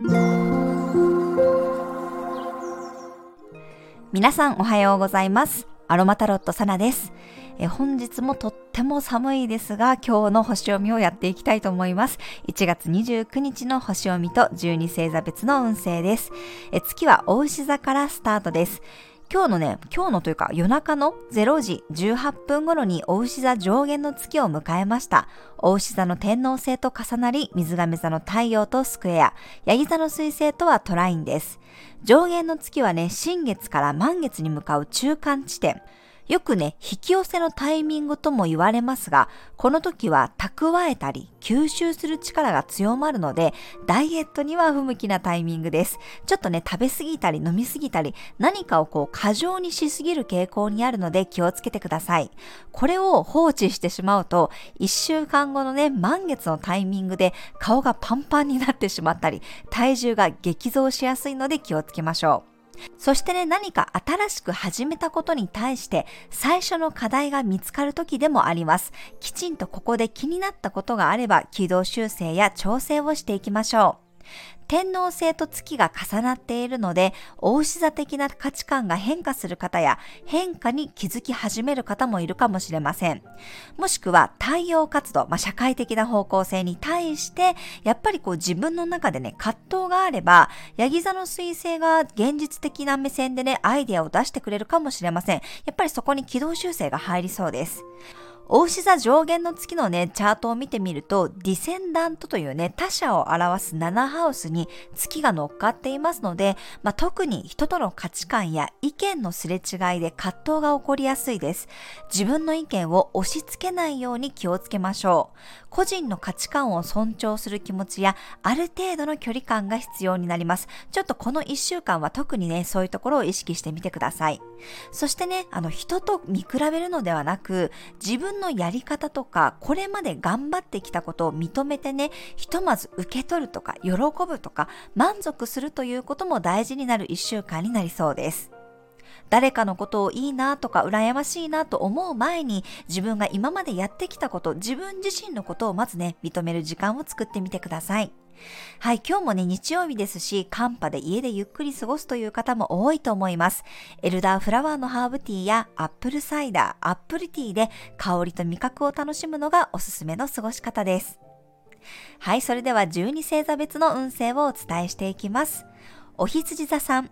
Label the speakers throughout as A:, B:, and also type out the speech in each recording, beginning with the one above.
A: 皆さんおはようございます。アロマタロットサナです。え本日もとっても寒いですが今日の星読みをやっていきたいと思います。1月29日の星読みと12星座別の運勢です。え月は大牛座からスタートです。今日のね、今日のというか夜中の0時18分頃にお牛座上限の月を迎えました。お牛座の天皇星と重なり、水亀座の太陽とスクエア、ヤギ座の水星とはトラインです。上限の月はね、新月から満月に向かう中間地点。よくね、引き寄せのタイミングとも言われますが、この時は蓄えたり吸収する力が強まるので、ダイエットには不向きなタイミングです。ちょっとね、食べ過ぎたり飲み過ぎたり、何かをこう過剰にしすぎる傾向にあるので気をつけてください。これを放置してしまうと、1週間後のね、満月のタイミングで顔がパンパンになってしまったり、体重が激増しやすいので気をつけましょう。そしてね、何か新しく始めたことに対して最初の課題が見つかる時でもあります。きちんとここで気になったことがあれば軌道修正や調整をしていきましょう。天皇星と月が重なっているので、大牛座的な価値観が変化する方や変化に気づき始める方もいるかもしれません。もしくは太陽活動、まあ、社会的な方向性に対して、やっぱりこう自分の中でね、葛藤があれば、ヤギ座の彗星が現実的な目線でね、アイデアを出してくれるかもしれません。やっぱりそこに軌道修正が入りそうです。大牛座上限の月のね、チャートを見てみると、ディセンダントというね、他者を表す7ハウスに月が乗っかっていますので、まあ、特に人との価値観や意見のすれ違いで葛藤が起こりやすいです。自分の意見を押し付けないように気をつけましょう。個人の価値観を尊重する気持ちや、ある程度の距離感が必要になります。ちょっとこの1週間は特にね、そういうところを意識してみてください。そしてね、あの、人と見比べるのではなく、自分のやり方とか、これまで頑張ってきたことを認めてね、ひとまず受け取るとか、喜ぶとか、満足するということも大事になる1週間になりそうです。誰かのことをいいなとか羨ましいなと思う前に自分が今までやってきたこと、自分自身のことをまずね、認める時間を作ってみてください。はい、今日もね、日曜日ですし、寒波で家でゆっくり過ごすという方も多いと思います。エルダーフラワーのハーブティーやアップルサイダー、アップルティーで香りと味覚を楽しむのがおすすめの過ごし方です。はい、それでは12星座別の運勢をお伝えしていきます。お羊座さん、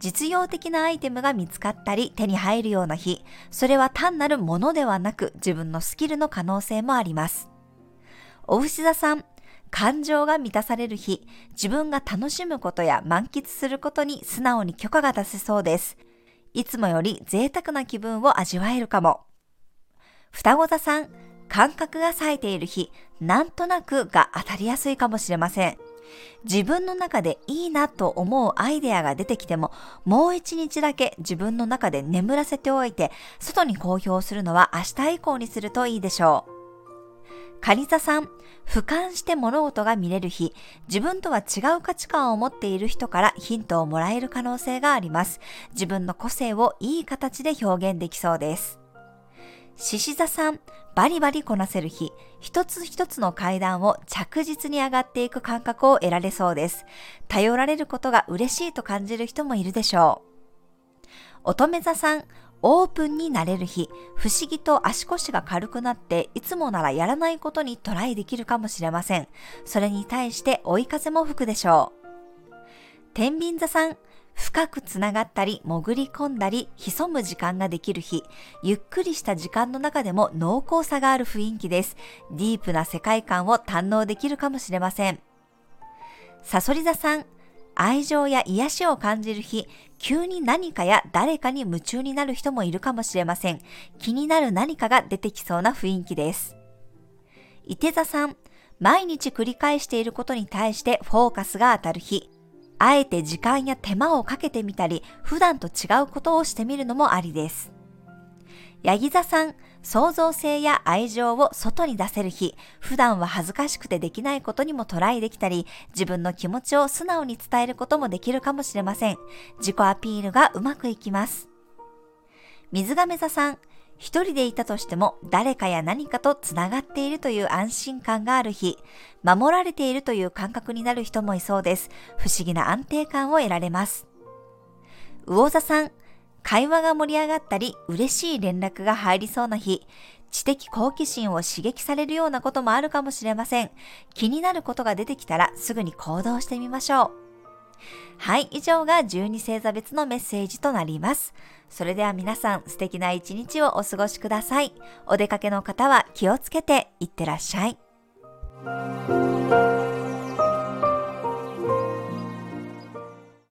A: 実用的なアイテムが見つかったり手に入るような日、それは単なるものではなく自分のスキルの可能性もあります。お牛座さん、感情が満たされる日、自分が楽しむことや満喫することに素直に許可が出せそうです。いつもより贅沢な気分を味わえるかも。双子座さん、感覚が冴えている日、なんとなくが当たりやすいかもしれません。自分の中でいいなと思うアイデアが出てきても、もう一日だけ自分の中で眠らせておいて、外に公表するのは明日以降にするといいでしょう。カニ座さん、俯瞰して物事が見れる日、自分とは違う価値観を持っている人からヒントをもらえる可能性があります。自分の個性をいい形で表現できそうです。獅子座さん、バリバリこなせる日、一つ一つの階段を着実に上がっていく感覚を得られそうです。頼られることが嬉しいと感じる人もいるでしょう。乙女座さん、オープンになれる日、不思議と足腰が軽くなって、いつもならやらないことにトライできるかもしれません。それに対して追い風も吹くでしょう。天秤座さん、深くつながったり、潜り込んだり、潜む時間ができる日、ゆっくりした時間の中でも濃厚さがある雰囲気です。ディープな世界観を堪能できるかもしれません。サソリ座さん、愛情や癒しを感じる日、急に何かや誰かに夢中になる人もいるかもしれません。気になる何かが出てきそうな雰囲気です。伊手座さん、毎日繰り返していることに対してフォーカスが当たる日、あえて時間や手間をかけてみたり、普段と違うことをしてみるのもありです。ヤギ座さん、創造性や愛情を外に出せる日、普段は恥ずかしくてできないことにもトライできたり、自分の気持ちを素直に伝えることもできるかもしれません。自己アピールがうまくいきます。水亀座さん、一人でいたとしても誰かや何かとつながっているという安心感がある日、守られているという感覚になる人もいそうです。不思議な安定感を得られます。魚座さん、会話が盛り上がったり嬉しい連絡が入りそうな日、知的好奇心を刺激されるようなこともあるかもしれません。気になることが出てきたらすぐに行動してみましょう。はい、以上が12星座別のメッセージとなります。それでは皆さん素敵な一日をお過ごしください。お出かけの方は気をつけていってらっしゃい。